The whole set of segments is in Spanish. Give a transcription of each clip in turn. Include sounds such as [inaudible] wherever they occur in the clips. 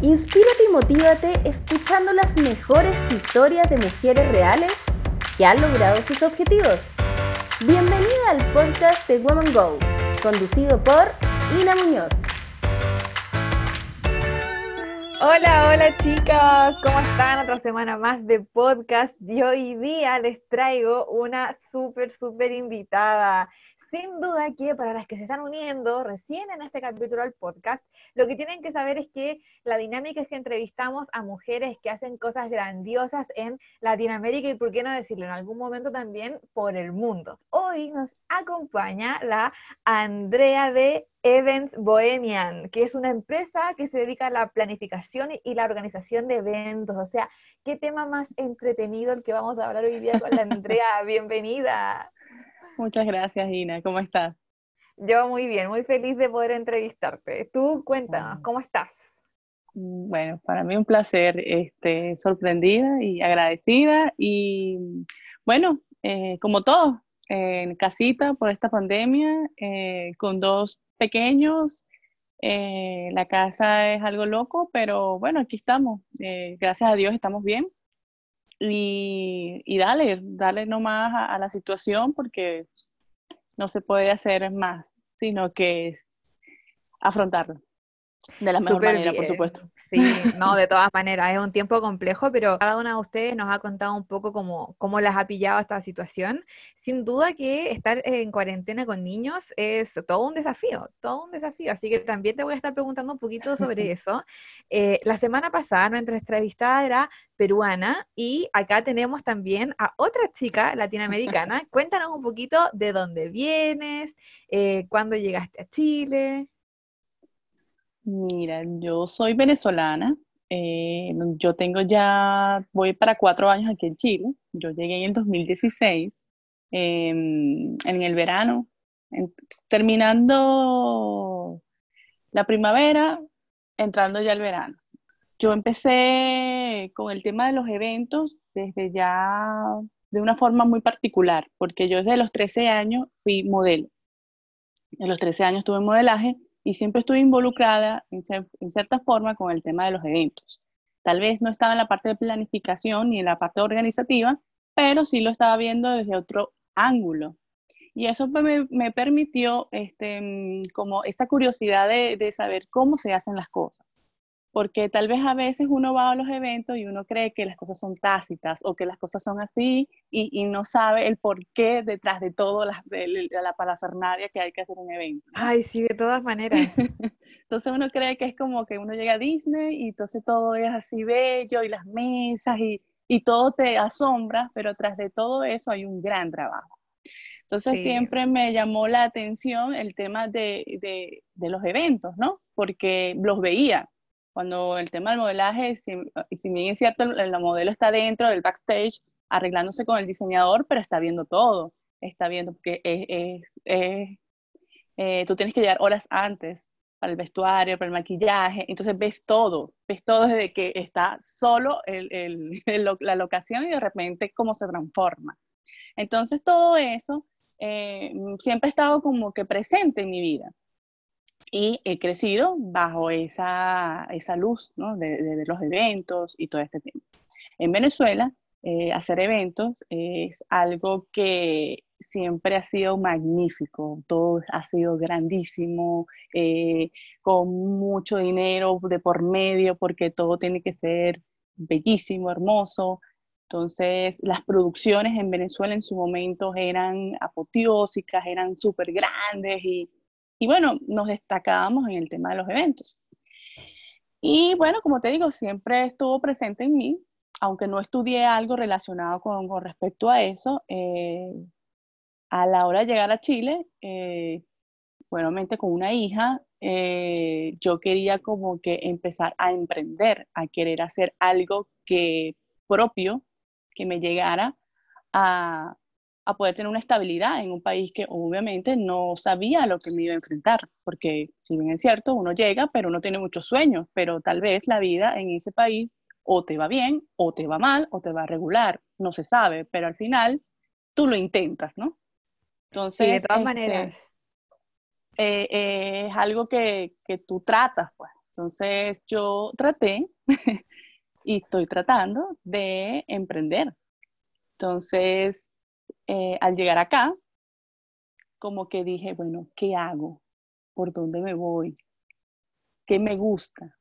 Inspírate y motívate escuchando las mejores historias de mujeres reales que han logrado sus objetivos. Bienvenida al podcast de Woman Go, conducido por Ina Muñoz. Hola, hola chicas, ¿cómo están? Otra semana más de podcast y hoy día les traigo una súper, súper invitada sin duda que para las que se están uniendo recién en este capítulo del podcast, lo que tienen que saber es que la dinámica es que entrevistamos a mujeres que hacen cosas grandiosas en Latinoamérica y, por qué no decirlo, en algún momento también por el mundo. Hoy nos acompaña la Andrea de Events Bohemian, que es una empresa que se dedica a la planificación y la organización de eventos. O sea, qué tema más entretenido el que vamos a hablar hoy día con la [laughs] Andrea. Bienvenida. Muchas gracias, Ina. ¿Cómo estás? Yo muy bien, muy feliz de poder entrevistarte. Tú cuéntanos, ¿cómo estás? Mm, bueno, para mí un placer, este, sorprendida y agradecida. Y bueno, eh, como todo, en casita por esta pandemia, eh, con dos pequeños. Eh, la casa es algo loco, pero bueno, aquí estamos. gracias a Dios estamos bien y, y dale, dale nomás a, a la situación porque no se puede hacer más, sino que afrontarlo. De la mejor manera, por supuesto. Sí, no, de todas maneras, es un tiempo complejo, pero cada una de ustedes nos ha contado un poco cómo, cómo las ha pillado esta situación. Sin duda que estar en cuarentena con niños es todo un desafío, todo un desafío. Así que también te voy a estar preguntando un poquito sobre [laughs] eso. Eh, la semana pasada nuestra entrevistada era peruana y acá tenemos también a otra chica latinoamericana. [laughs] Cuéntanos un poquito de dónde vienes, eh, cuándo llegaste a Chile. Mira, yo soy venezolana. Eh, yo tengo ya, voy para cuatro años aquí en Chile. Yo llegué en el 2016, em, en el verano, terminando la primavera, entrando ya el verano. Yo empecé con el tema de los eventos desde ya de una forma muy particular, porque yo desde los 13 años fui modelo. En los 13 años tuve modelaje y siempre estuve involucrada en, cierta forma con el tema de los eventos. Tal vez no estaba en la parte de planificación ni en la parte organizativa, pero sí lo estaba viendo desde otro ángulo. Y eso me, permitió este, mm, como esta curiosidad de saber cómo se hacen las cosas porque tal vez a veces uno va a los eventos y uno cree que las cosas son tácitas o que las cosas son así y, no sabe el por qué detrás de todo la, de, la parafernalia que hay que hacer un evento. Ay, sí, de todas maneras. [laughs] entonces uno cree que es como que uno llega a Disney y entonces todo es así bello y las mesas y, y todo te asombra, pero tras de todo eso hay un gran trabajo. Entonces siempre me llamó la atención el tema de, de, de los eventos, ¿no? Porque los veía, cuando el tema del modelaje, si, si bien es cierto, el, modelo está dentro del backstage arreglándose con el diseñador, pero está viendo todo, está viendo que es, eh, tú tienes que llegar horas antes para el vestuario, para el maquillaje, entonces ves todo, ves todo desde que está solo el, el, [laughs] la locación y de repente cómo se transforma. Entonces todo eso eh, siempre ha estado como que presente en mi vida y he crecido bajo esa, esa luz ¿no? de, de, los eventos y todo este tema. En Venezuela, eh, hacer eventos es algo que siempre ha sido magnífico, todo ha sido grandísimo, eh, con mucho dinero de por medio, porque todo tiene que ser bellísimo, hermoso. Entonces, las producciones en Venezuela en su momento eran apoteósicas, eran súper grandes y y bueno, nos destacábamos en el tema de los eventos. Y bueno, como te digo, siempre estuvo presente en mí, aunque no estudié algo relacionado con, respecto a eso. Eh, a la hora de llegar a Chile, eh, buenamente con una hija, eh, yo quería como que empezar a emprender, a querer hacer algo que propio, que me llegara a, a poder tener una estabilidad en un país que obviamente no sabía lo que me iba a enfrentar, porque si bien es cierto, uno llega, pero uno tiene muchos sueños, pero tal vez la vida en ese país o te va bien, o te va mal, o te va regular, no se sabe, pero al final tú lo intentas, ¿no? Entonces, de todas este, maneras. Eh, eh, es algo que, que, tú tratas, pues, Entonces yo traté [laughs] y estoy tratando de emprender. Entonces, eh, al llegar acá, como que dije, bueno, ¿qué hago? ¿Por dónde me voy? ¿Qué me gusta?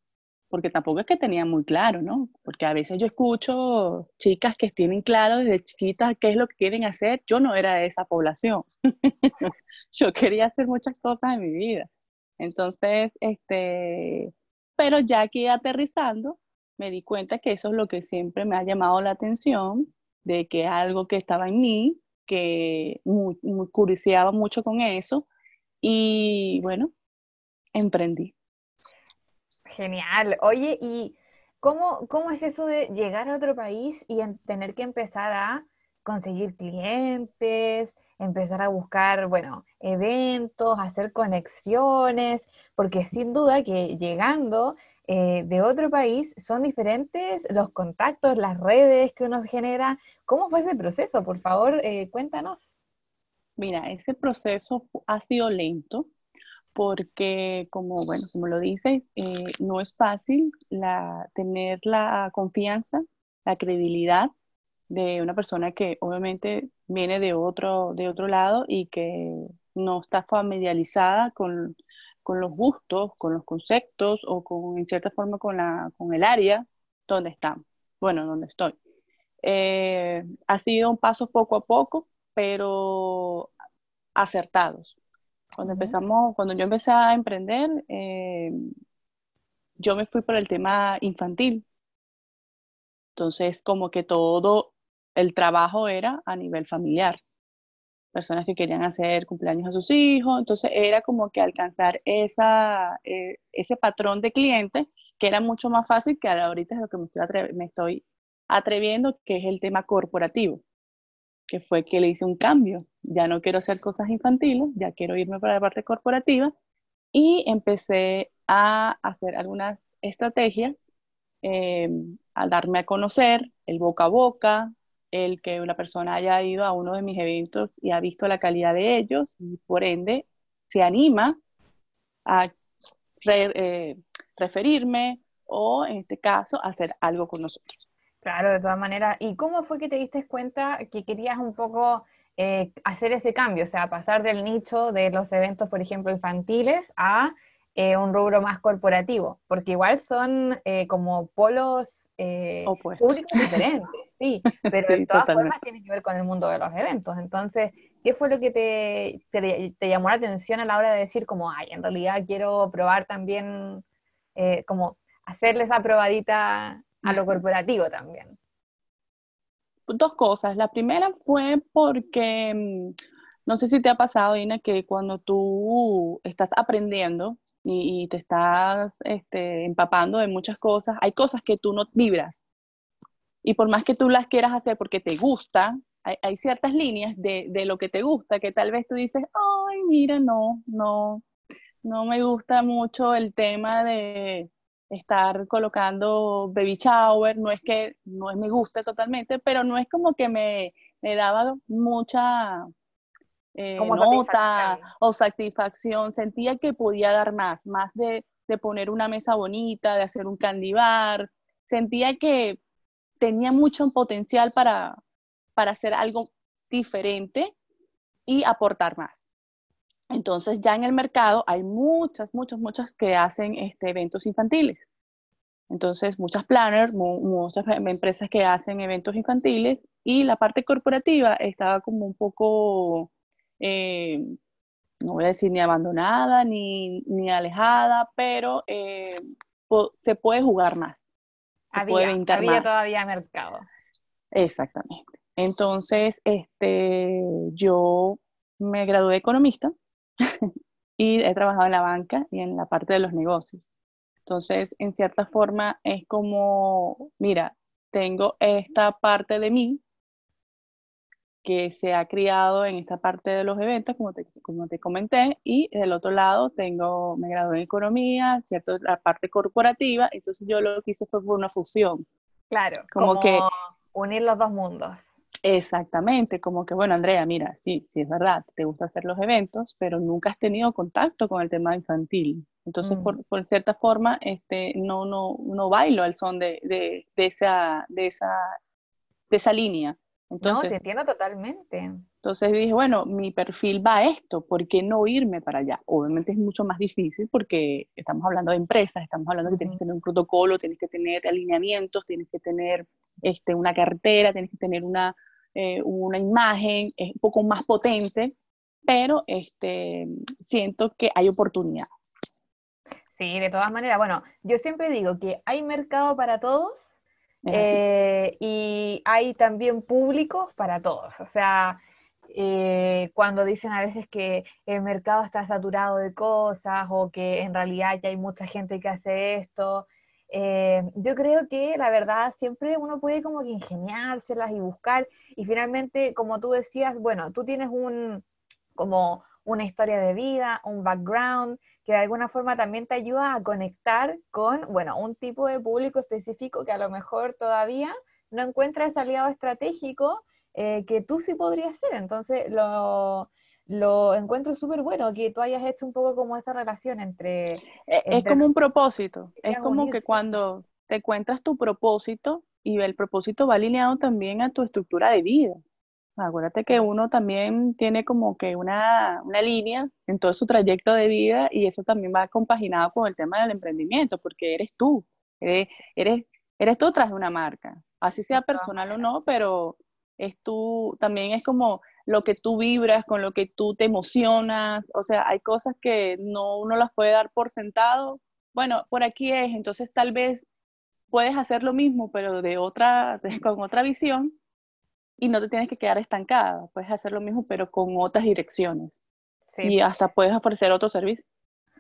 Porque tampoco es que tenía muy claro, ¿no? Porque a veces yo escucho chicas que tienen claro desde chiquitas qué es lo que quieren hacer. Yo no era de esa población. [laughs] yo quería hacer muchas cosas en mi vida. Entonces, este, pero ya aquí aterrizando, me di cuenta que eso es lo que siempre me ha llamado la atención, de que algo que estaba en mí, que muy, curioseaba mucho con eso, y bueno, emprendí. Genial. Oye, ¿y cómo, cómo es eso de llegar a otro país y tener que empezar a conseguir clientes, empezar a buscar, bueno, eventos, hacer conexiones, porque sin duda que llegando eh, de otro país son diferentes los contactos, las redes que uno genera. ¿Cómo fue ese proceso? Por favor, eh, cuéntanos. Mira, ese proceso ha sido lento porque, como, bueno, como lo dices, eh, no es fácil tener la confianza, la credibilidad de una persona que obviamente viene de otro, de otro lado y que no está familiarizada con, los gustos, con los conceptos o con, en cierta forma con, la, con el área donde están, bueno, donde estoy. Eh, ha sido un paso poco a poco, pero acertados. Cuando empezamos, cuando yo empecé a emprender, eh, yo me fui por el tema infantil. Entonces, como que todo el trabajo era a nivel familiar. Personas que querían hacer cumpleaños a sus hijos, entonces era como que alcanzar esa, eh, ese patrón de clientes que era mucho más fácil que ahorita es lo que me estoy, me estoy atreviendo, que es el tema corporativo, que fue que le hice un cambio. Ya no quiero hacer cosas infantiles, ya quiero irme para la parte corporativa y empecé a hacer algunas estrategias eh, a darme a conocer, el boca a boca, el que una persona haya ido a uno de mis eventos y ha visto la calidad de ellos y por ende se anima a eh, referirme o en este caso hacer algo con nosotros. Claro, de todas maneras. ¿Y cómo fue que te diste cuenta que querías un poco eh, hacer ese cambio? O sea, pasar del nicho de los eventos, por ejemplo, infantiles a eh, un rubro más corporativo, porque igual son como polos eh, públicos diferentes, sí, [laughs] pero de todas formas tiene que ver con el mundo de los eventos. Entonces, ¿qué fue lo que te, te, llamó la atención a la hora de decir como, ay, en realidad quiero probar también, eh, como hacerle esa probadita a lo corporativo también? Dos cosas. La primera fue porque, mm, no sé si te ha pasado, Ina, que cuando tú estás aprendiendo, y, te estás este, empapando de muchas cosas, hay cosas que tú no vibras. Y por más que tú las quieras hacer porque te gusta, hay, ciertas líneas de, de, lo que te gusta que tal vez tú dices, ay, mira, no, no, no me gusta mucho el tema de estar colocando baby shower, no es que no es me guste totalmente, pero no es como que me, me daba mucha, eh, nota o satisfacción, sentía que podía dar más, más de, poner una mesa bonita, de hacer un candy bar, sentía que tenía mucho potencial para, para hacer algo diferente y aportar más. Entonces ya en el mercado hay muchas, muchas, muchas que hacen este, eventos infantiles. Entonces muchas planners, muchas empresas que hacen eventos infantiles y la parte corporativa estaba como un poco eh, no voy a decir ni abandonada ni, ni alejada, pero eh, se puede jugar más. Había, había todavía mercado. Exactamente. Entonces, este, yo me gradué de economista [laughs] y he trabajado en la banca y en la parte de los negocios. Entonces, en cierta forma, es como, mira, tengo esta parte de mí que se ha criado en esta parte de los eventos, como te, como te comenté, y del otro lado tengo, me gradué en economía, ¿cierto? La parte corporativa, entonces yo lo que hice fue una fusión. Claro, como, que unir los dos mundos. Exactamente, como que, bueno, Andrea, mira, sí, sí es verdad, te gusta hacer los eventos, pero nunca has tenido contacto con el tema infantil. Entonces, mm. por, por, cierta forma, este, no, no, no bailo al son de, de, de, esa, de, esa, de esa línea. Entonces, no, te entiendo totalmente. Entonces dije, bueno, mi perfil va a esto, ¿por qué no irme para allá? Obviamente es mucho más difícil porque estamos hablando de empresas, estamos hablando que tienes que tener un protocolo, tienes que tener alineamientos, tienes que tener este, una cartera, tienes que tener una, eh, una imagen, es un poco más potente, pero este, siento que hay oportunidades. Sí, de todas maneras, bueno, yo siempre digo que hay mercado para todos eh, y hay también públicos para todos. O sea, eh, cuando dicen a veces que el mercado está saturado de cosas o que en realidad ya hay mucha gente que hace esto, eh, yo creo que la verdad siempre uno puede como que ingeniárselas y buscar y finalmente, como tú decías, bueno, tú tienes un como una historia de vida, un background que de alguna forma también te ayuda a conectar con, bueno, un tipo de público específico que a lo mejor todavía no encuentra ese aliado estratégico eh, que tú sí podrías ser. Entonces, lo, lo encuentro súper bueno que tú hayas hecho un poco como esa relación entre... E, es, como un propósito, es como que cuando te encuentras tu propósito y el propósito va alineado también a tu estructura de vida. Acuérdate que uno también tiene como que una, una línea en todo su trayecto de vida y eso también va compaginado con el tema del emprendimiento, porque eres tú, eres, eres, eres tú tras de una marca, así sea personal o no, pero es tú, también es como lo que tú vibras, con lo que tú te emocionas, o sea, hay cosas que no uno las puede dar por sentado. Bueno, por aquí es, entonces tal vez puedes hacer lo mismo, pero de otra, [laughs] con otra visión y no te tienes que quedar estancada, puedes hacer lo mismo, pero con otras direcciones. Y hasta puedes ofrecer otro servicio.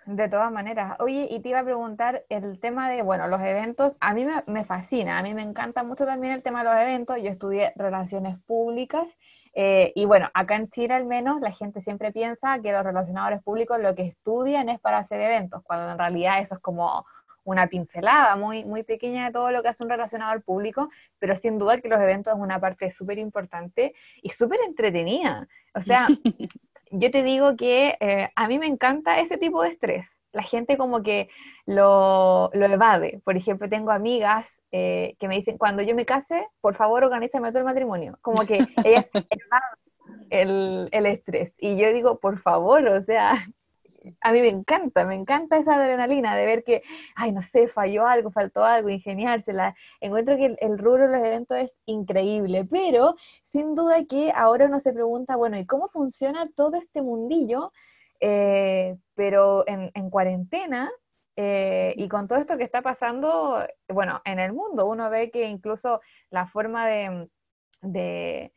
De todas maneras. Oye, y te iba a preguntar el tema de, bueno, los eventos, a mí me, me, fascina, a mí me encanta mucho también el tema de los eventos, yo estudié relaciones públicas eh, y bueno, acá en Chile al menos la gente siempre piensa que los relacionadores públicos lo que estudian es para hacer eventos, cuando en realidad eso es como una pincelada muy, muy pequeña de todo lo que hace un relacionador público, pero sin duda que los eventos es una parte súper importante y súper entretenida. O sea, [laughs] yo te digo que eh, a mí me encanta ese tipo de estrés la gente como que lo, lo evade. Por ejemplo, tengo amigas eh, que me dicen, cuando yo me case, por favor, organízame todo el matrimonio. Como que ellas [laughs] evaden el, el estrés. Y yo digo, por favor, o sea, a mí me encanta, me encanta esa adrenalina de ver que, ay, no sé, falló algo, faltó algo, ingeniársela. Encuentro que el, el, rubro de los eventos es increíble, pero sin duda que ahora uno se pregunta, bueno, ¿y cómo funciona todo este mundillo? Eh, pero en, cuarentena eh, y con todo esto que está pasando, bueno, en el mundo, uno ve que incluso la forma de, de,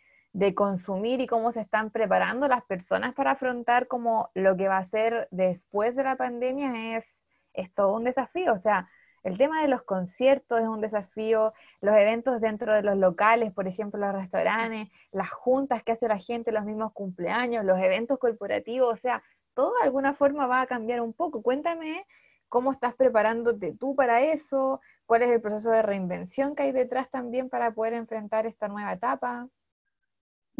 consumir y cómo se están preparando las personas para afrontar como lo que va a ser después de la pandemia es, es todo un desafío. O sea, el tema de los conciertos es un desafío, los eventos dentro de los locales, por ejemplo, los restaurantes, las juntas que hace la gente, los mismos cumpleaños, los eventos corporativos, o sea, todo de alguna forma va a cambiar un poco. Cuéntame cómo estás preparándote tú para eso, cuál es el proceso de reinvención que hay detrás también para poder enfrentar esta nueva etapa.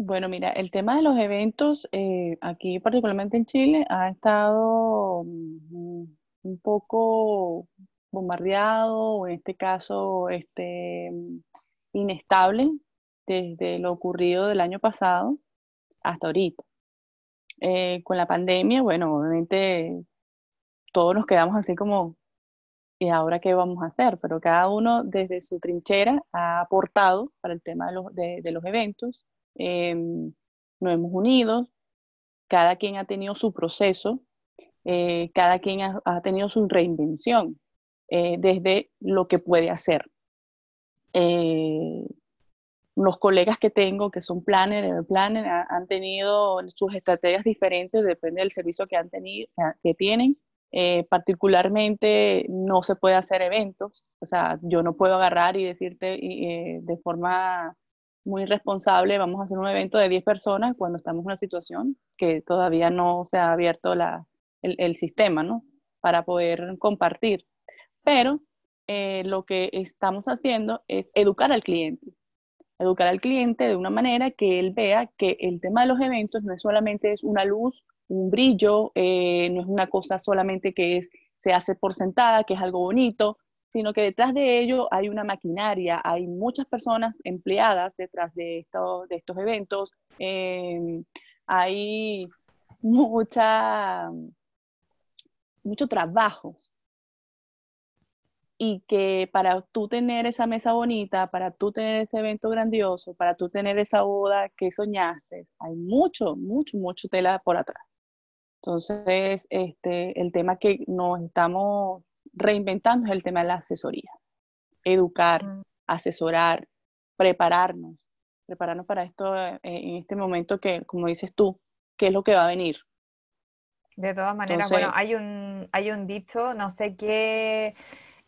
Bueno, mira, el tema de los eventos eh, aquí, particularmente en Chile, ha estado mm, un poco bombardeado, o en este caso, este, inestable desde lo ocurrido del año pasado hasta ahorita. Eh, con la pandemia, bueno, obviamente todos nos quedamos así como, ¿y ahora qué vamos a hacer? Pero cada uno desde su trinchera ha aportado para el tema de los, de, los eventos, em, nos hemos unido, cada quien ha tenido su proceso, eh, cada quien ha, tenido su reinvención eh, desde lo que puede hacer los colegas que tengo que son planner, planner han tenido sus estrategias diferentes, depende del servicio que han tenido, que tienen. Eh, particularmente no se puede hacer eventos, o sea, yo no puedo agarrar y decirte eh, de forma muy responsable, vamos a hacer un evento de 10 personas cuando estamos en una situación que todavía no se ha abierto la, el, el, sistema, ¿no? Para poder compartir. Pero eh, lo que estamos haciendo es educar al cliente educar al cliente de una manera que él vea que el tema de los eventos no es solamente es una luz, un brillo, eh, no es una cosa solamente que es, se hace por sentada, que es algo bonito, sino que detrás de ello hay una maquinaria, hay muchas personas empleadas detrás de, esto, de estos eventos, em, hay mucha, mucho trabajo y que para tú tener esa mesa bonita, para tú tener ese evento grandioso, para tú tener esa boda que soñaste, hay mucho, mucho, mucho tela por atrás. Entonces, este, el tema que nos estamos reinventando el tema de la asesoría. Educar, mm. asesorar, prepararnos, prepararnos para esto eh, en este momento que, como dices tú, qué es lo que va a venir. De todas maneras, bueno, hay un, hay un dicho, no sé qué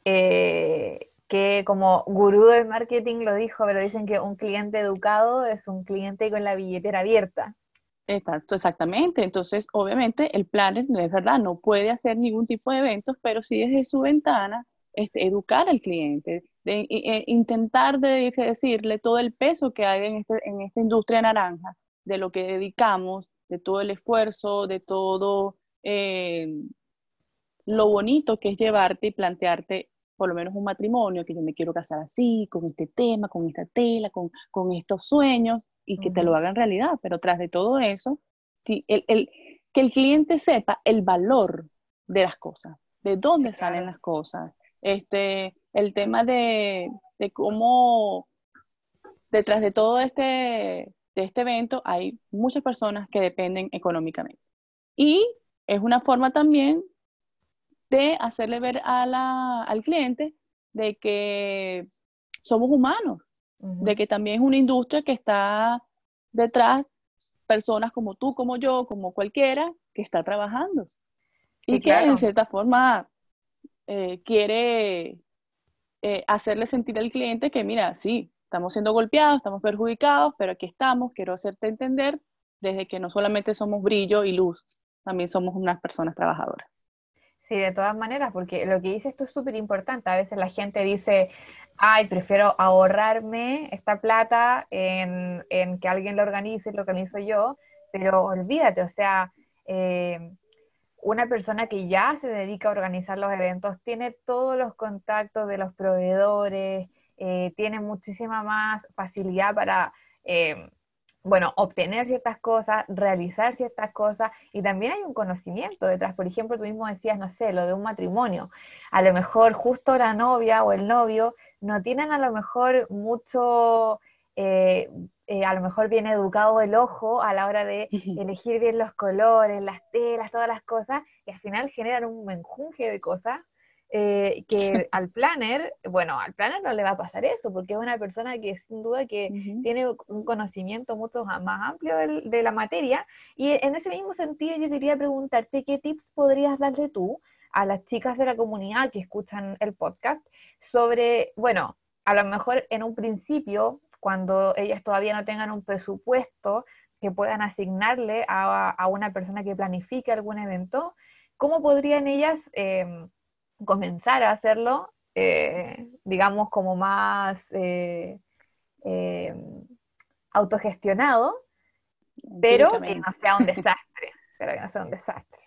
eh, que como gurú del marketing lo dijo, pero dicen que un cliente educado es un cliente con la billetera abierta. Exacto, exactamente. Entonces, obviamente, el planner, es verdad, no puede hacer ningún tipo de eventos, pero sí desde su ventana este, educar al cliente, de, e, intentar de, decirle todo el peso que hay en, este, en esta industria naranja, de lo que dedicamos, de todo el esfuerzo, de todo eh, lo bonito que es llevarte y plantearte por lo menos un matrimonio, que yo me quiero casar así, con este tema, con esta tela, con estos sueños, y que te lo hagan realidad. Pero tras de todo eso, el, el, que el cliente sepa el valor de las cosas, de dónde salen las cosas. Este, el tema de, de cómo detrás de todo este, de este evento hay muchas personas que dependen económicamente. Y es una forma también de hacerle ver a la, al cliente de que somos humanos, de que también es una industria que está detrás personas como tú, como yo, como cualquiera, que está trabajando. y que en cierta forma eh, quiere eh, hacerle sentir al cliente que, mira, sí, estamos siendo golpeados, estamos perjudicados, pero aquí estamos, quiero hacerte entender desde que no solamente somos brillo y luz, también somos unas personas trabajadoras. Sí, de todas maneras, porque lo que dices esto es súper importante. A veces la gente dice, ay, prefiero ahorrarme esta plata en, que alguien lo organice, lo organizo yo, pero olvídate, o sea, eh, una persona que ya se dedica a organizar los eventos tiene todos los contactos de los proveedores, eh, tiene muchísima más facilidad para... Eh, bueno, obtener ciertas cosas, realizar ciertas cosas y también hay un conocimiento detrás. Por ejemplo, tú mismo decías, no sé, lo de un matrimonio. A lo mejor justo la novia o el novio no tienen a lo mejor mucho, eh, eh, a lo mejor bien educado el ojo a la hora de elegir bien los colores, las telas, todas las cosas y al final generan un menjunje de cosas eh, que [laughs] al planner, bueno, al planner no le va a pasar eso, porque es una persona que sin duda que tiene un conocimiento mucho más amplio de, la materia. Y en ese mismo sentido yo quería preguntarte qué tips podrías darle tú a las chicas de la comunidad que escuchan el podcast sobre, bueno, a lo mejor en un principio, cuando ellas todavía no tengan un presupuesto que puedan asignarle a, una persona que planifique algún evento, ¿cómo podrían ellas... Em, comenzar a hacerlo, eh, digamos, como más eh, eh, autogestionado, pero que no sea un desastre, pero que no sea un desastre.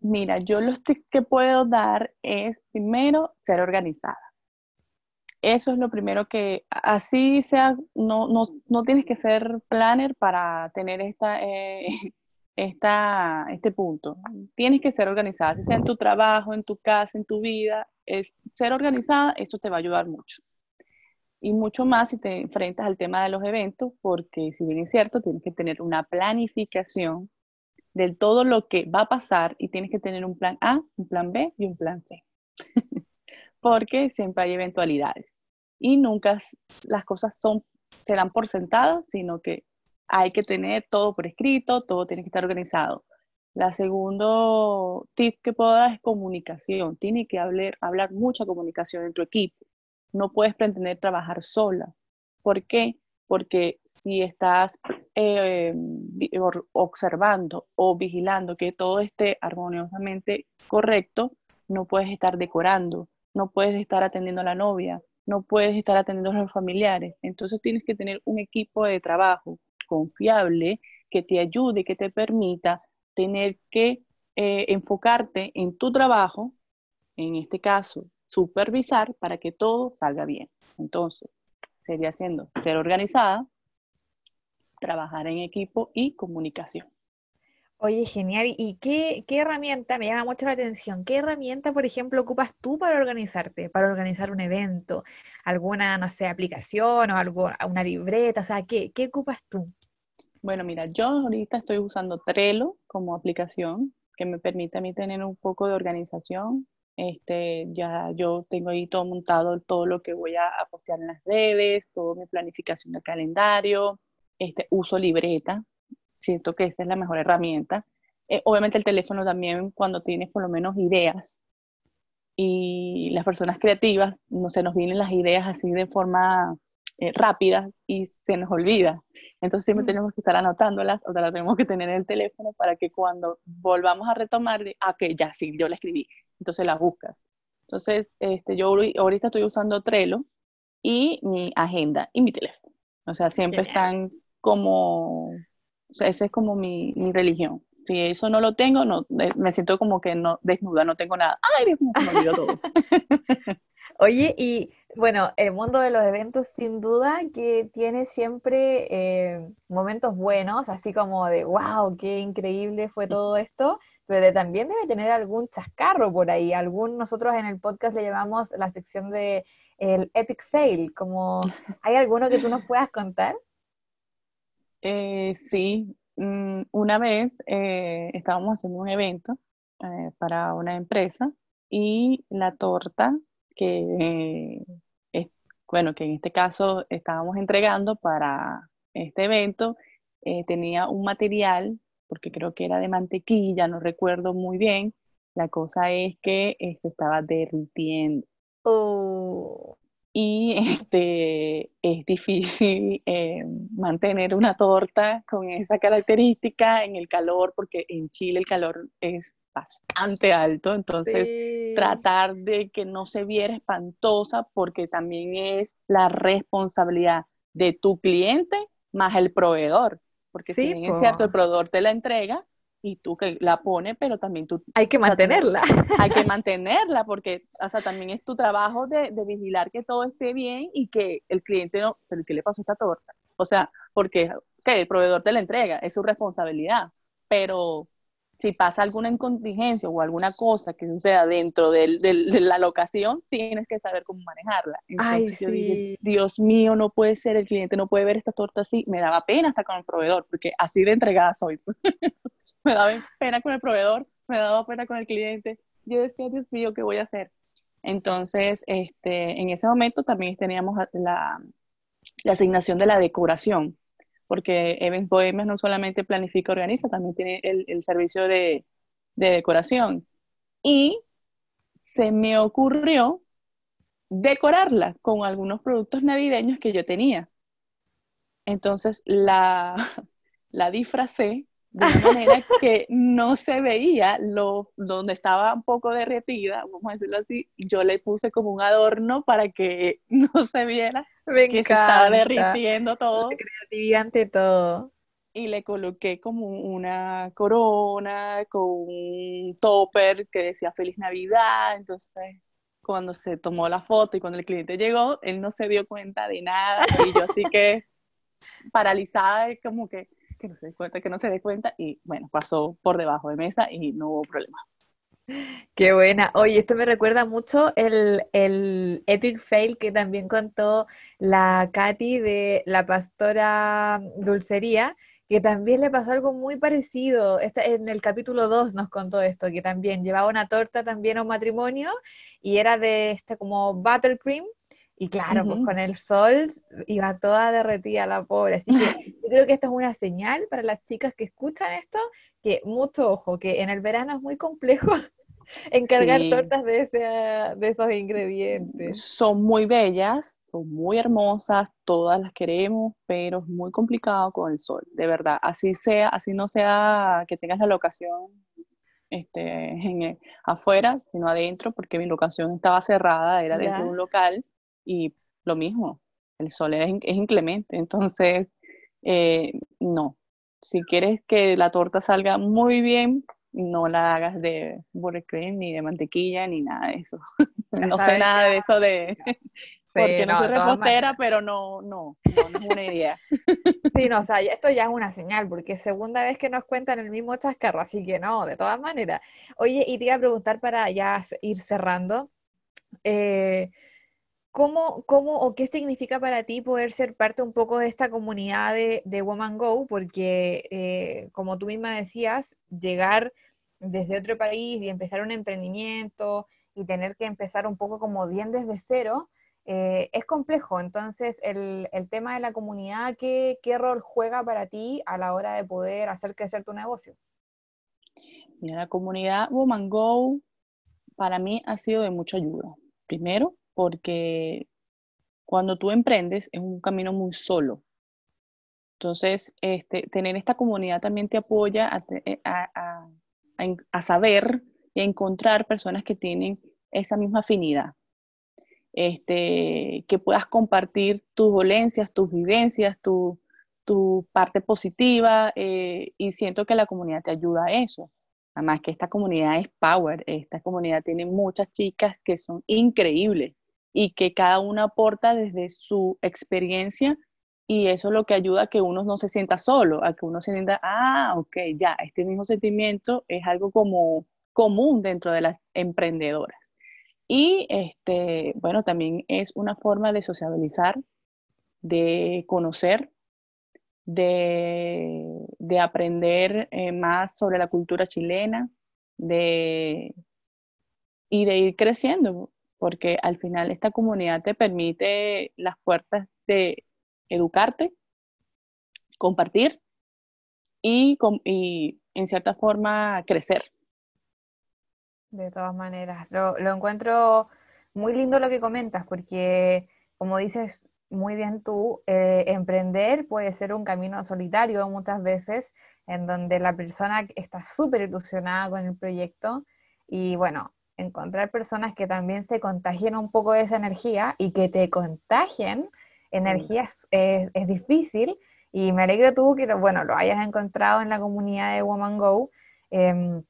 Mira, yo lo que puedo dar es primero ser organizada. Eso es lo primero que, así sea, no, no, no tienes que ser planner para tener esta, [laughs] esta, este punto. Tienes que ser organizada, sea en tu trabajo, en tu casa, en tu vida. Es, ser organizada, esto te va a ayudar mucho. Y mucho más si te enfrentas al tema de los eventos, porque si bien es cierto, tienes que tener una planificación de todo lo que va a pasar y tienes que tener un plan A, un plan B y un plan C. [laughs] porque siempre hay eventualidades. Y nunca las cosas son, se dan por sentadas, sino que hay que tener todo por escrito, todo tiene que estar organizado. La segundo tip que puedo dar es comunicación. Tiene que hablar, hablar mucha comunicación en tu equipo. No puedes pretender trabajar sola. ¿Por qué? Porque si estás eh, observando o vigilando que todo esté armoniosamente correcto, no puedes estar decorando, no puedes estar atendiendo a la novia, no puedes estar atendiendo a los familiares. Entonces tienes que tener un equipo de trabajo confiable que te ayude, que te permita tener que eh, enfocarte en tu trabajo, en este caso, supervisar para que todo salga bien. Entonces, sería siendo ser organizada, trabajar en equipo y comunicación. Oye, genial. ¿Y qué, qué, herramienta me llama mucho la atención? ¿Qué herramienta, por ejemplo, ocupas tú para organizarte, para organizar un evento? ¿Alguna, no sé, aplicación o algo, una libreta? O sea, ¿qué, qué ocupas tú? Bueno, mira, yo ahorita estoy usando Trello como aplicación que me permite a mí tener un poco de organización. Este, ya yo tengo ahí todo montado, todo lo que voy a, a postear en las redes, toda mi planificación de calendario. Este, uso libreta, siento que esa es la mejor herramienta. Eh, obviamente el teléfono también cuando tienes por lo menos ideas y las personas creativas, no se nos vienen las ideas así de forma eh, rápida y se nos olvida. Entonces siempre tenemos que estar anotándolas o las tenemos que tener en el teléfono para que cuando volvamos a retomar, ah, que ya sí, yo la escribí, entonces la buscas. Entonces, este, yo ahorita estoy usando Trello y mi agenda y mi teléfono. O sea, siempre están como o sea, esa es como mi, mi religión. Si eso no lo tengo, no, me siento como que no desnuda, no tengo nada. Ay, Dios mío, se me olvidó todo. [laughs] Oye, y bueno, el mundo de los eventos sin duda que tiene siempre eh, momentos buenos, así como de, wow, qué increíble fue todo esto, pero también debe tener algún chascarro por ahí. Nosotros en el podcast le llamamos la sección de el epic fail, como, ¿hay alguno que tú nos puedas contar? Eh, sí, mm, una vez eh, estábamos haciendo un evento eh, para una empresa y la torta que, bueno, que en este caso estábamos entregando para este evento, tenía un material, porque creo que era de mantequilla, no recuerdo muy bien, la cosa es que se este, estaba derritiendo. Oh. Y [laughs] este, es difícil eh, mantener una torta con esa característica en el calor, porque en Chile el calor es bastante alto, entonces tratar de que no se viera espantosa, porque también es la responsabilidad de tu cliente más el proveedor, porque si bien es cierto, el proveedor te la entrega, y tú que la pones, pero también tú... Hay que mantenerla. hay que [laughs] mantenerla porque, o sea, también es tu trabajo de, de, vigilar que todo esté bien y que el cliente no, pero ¿qué le pasó a esta torta? O sea, porque que el proveedor te la entrega, es su responsabilidad, pero si pasa alguna incontingencia o alguna cosa que suceda dentro de la locación, tienes que saber cómo manejarla. Entonces yo dije, Dios mío, no puede ser, el cliente no puede ver esta torta así. Me daba pena estar con el proveedor, porque así de entregada soy. [laughs] me daba pena con el proveedor, me daba pena con el cliente. Yo decía, Dios mío, ¿qué voy a hacer? Entonces, este, en ese momento también teníamos la, la asignación de la decoración, porque Events Bohemias no solamente planifica y organiza, también tiene el, el servicio de, de decoración. Y se me ocurrió decorarla con algunos productos navideños que yo tenía. Entonces la, [laughs] la disfracé de una manera [laughs] que no se veía lo, donde estaba un poco derretida, vamos a decirlo así, yo le puse como un adorno para que [laughs] no se viera que se estaba derritiendo todo. creatividad ante todo. Y le coloqué como una corona con un topper que decía Feliz Navidad, entonces cuando se tomó la foto y cuando el cliente llegó, él no se dio cuenta de nada y yo así que [laughs] paralizada, como que que no se dé cuenta, que no se dé cuenta, y bueno, pasó por debajo de mesa y no hubo problema. Qué buena. Oye, esto me recuerda mucho el, el, epic fail que también contó la Katy de la pastora Dulcería, que también le pasó algo muy parecido. Este, en el capítulo 2 nos contó esto, que también llevaba una torta también a un matrimonio y era de este como buttercream y claro, pues con el sol iba toda derretida la pobre. Así que [laughs] yo creo que esto es una señal para las chicas que escuchan esto, que mucho ojo, que en el verano es muy complejo encargar tortas de, ese, de esos ingredientes. Son muy bellas, son muy hermosas, todas las queremos, pero es muy complicado con el sol, de verdad. Así sea, así no sea que tengas la locación este, en, afuera, sino adentro, porque mi locación estaba cerrada, era dentro de un local y lo mismo, el sol es, inclemente, entonces eh, no. Si quieres que la torta salga muy bien, no la hagas de buttercream ni de mantequilla ni nada de eso. [laughs] no sé nada de eso de [laughs] [laughs] porque no, soy repostera, pero no, no, no, no, es una idea. Sí, no, o sea, esto ya es una señal, porque es segunda vez que nos cuentan el mismo chascarro, así que no, de todas maneras. Oye, y te iba a preguntar para ya ir cerrando, eh, ¿cómo, ¿cómo, o qué significa para ti poder ser parte un poco de esta comunidad de, de Woman Go? Porque, eh, como tú misma decías, llegar desde otro país y empezar un emprendimiento y tener que empezar un poco como bien desde cero, eh, es complejo. Entonces, el, tema de la comunidad, ¿qué, rol juega para ti a la hora de poder hacer crecer tu negocio? Mira, la comunidad Woman Go para mí ha sido de mucha ayuda. Primero, porque cuando tú emprendes es un camino muy solo. Entonces, este, tener esta comunidad también te apoya a, eh, a saber y a encontrar personas que tienen esa misma afinidad este, que puedas compartir tus dolencias, tus vivencias, tu, parte positiva eh, y siento que la comunidad te ayuda a eso. Además que esta comunidad es power, esta comunidad tiene muchas chicas que son increíbles y que cada una aporta desde su experiencia y eso es lo que ayuda a que uno no se sienta solo, a que uno se sienta, ah, ok, ya, este mismo sentimiento es algo como común dentro de las emprendedoras. Y este, bueno, también es una forma de sociabilizar, de conocer, de, aprender eh, más sobre la cultura chilena de, y de ir creciendo, porque al final esta comunidad te permite las puertas de educarte, compartir y, y en cierta forma crecer. De todas maneras, lo, encuentro muy lindo lo que comentas, porque como dices muy bien tú, eh, emprender puede ser un camino solitario muchas veces, en donde la persona está súper ilusionada con el proyecto y bueno, encontrar personas que también se contagien un poco de esa energía y que te contagien energía es, difícil y me alegro tú que bueno, lo hayas encontrado en la comunidad de Woman Go. Em,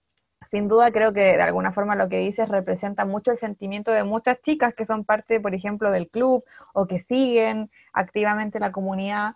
sin duda creo que de alguna forma lo que dices representa mucho el sentimiento de muchas chicas que son parte, por ejemplo, del club o que siguen activamente la comunidad.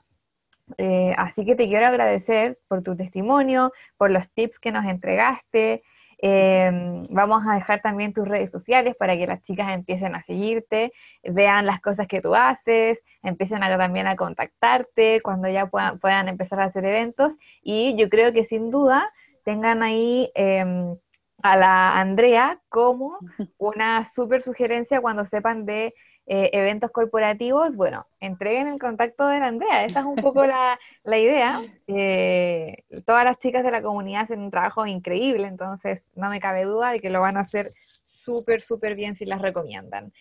Eh, así que te quiero agradecer por tu testimonio, por los tips que nos entregaste. Em, vamos a dejar también tus redes sociales para que las chicas empiecen a seguirte, vean las cosas que tú haces, empiecen a, también a contactarte cuando ya puedan, puedan empezar a hacer eventos. Y yo creo que sin duda tengan ahí em, a la Andrea como [laughs] una súper sugerencia cuando sepan de eh, eventos corporativos, bueno, entreguen el contacto de la Andrea. Esa es un poco la, idea. Eh, todas las chicas de la comunidad hacen un trabajo increíble, entonces no me cabe duda de que lo van a hacer súper, súper bien si las recomiendan.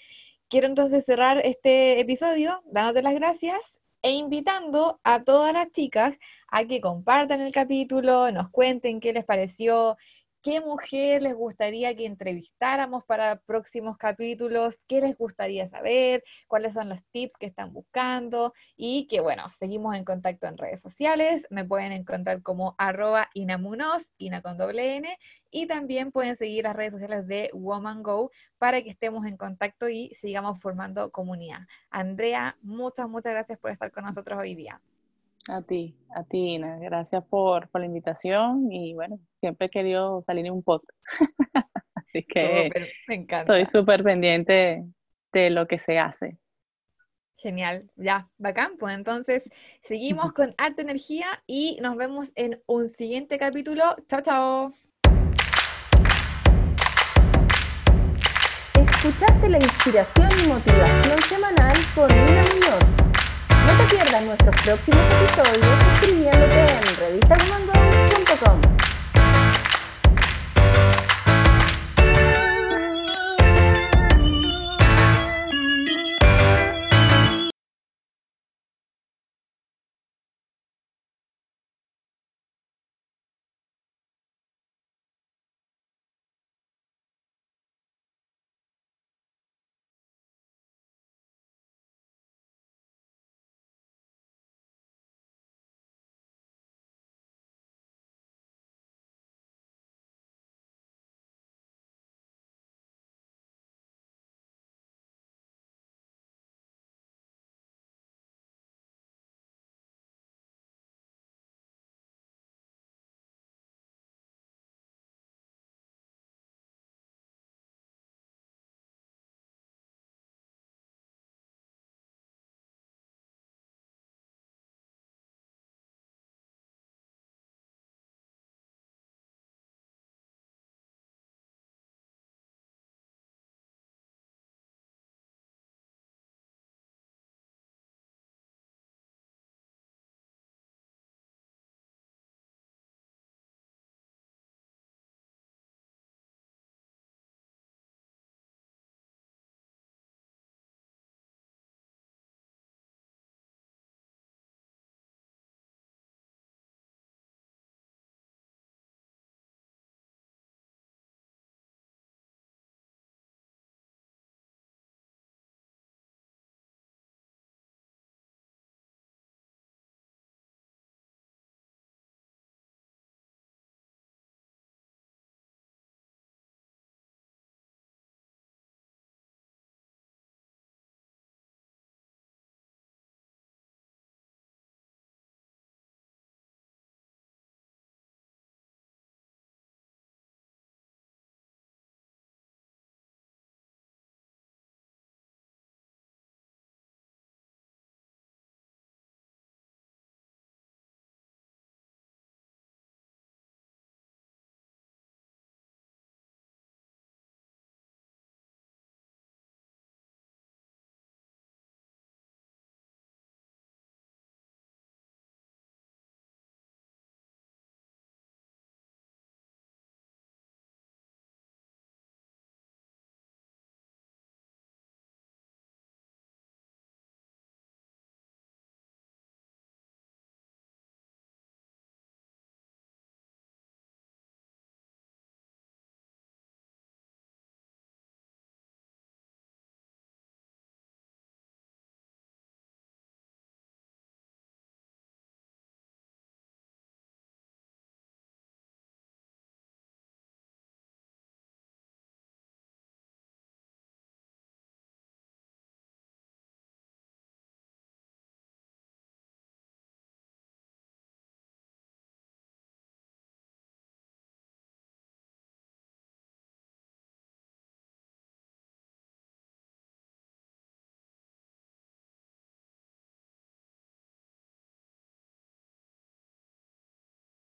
Quiero entonces cerrar este episodio dándote las gracias e invitando a todas las chicas a que compartan el capítulo, nos cuenten qué les pareció, qué mujer les gustaría que entrevistáramos para próximos capítulos, qué les gustaría saber, cuáles son los tips que están buscando y que bueno, seguimos en contacto en redes sociales, me pueden encontrar como arroba inamunos, ina con doble N, y también pueden seguir las redes sociales de Woman Go para que estemos en contacto y sigamos formando comunidad. Andrea, muchas, muchas gracias por estar con nosotros hoy día. A ti, a ti, Ina. Gracias por, la invitación y bueno, siempre he querido salir en un podcast. [laughs] Así que me encanta. estoy súper pendiente de lo que se hace. Genial, ya, bacán. Pues entonces seguimos con Arte Energía y nos vemos en un siguiente capítulo. Chao, chao. Escuchaste la inspiración y motivación semanal con Nina Muñoz. No te pierdas nuestros próximos episodios suscribiéndote en revistacommando.com.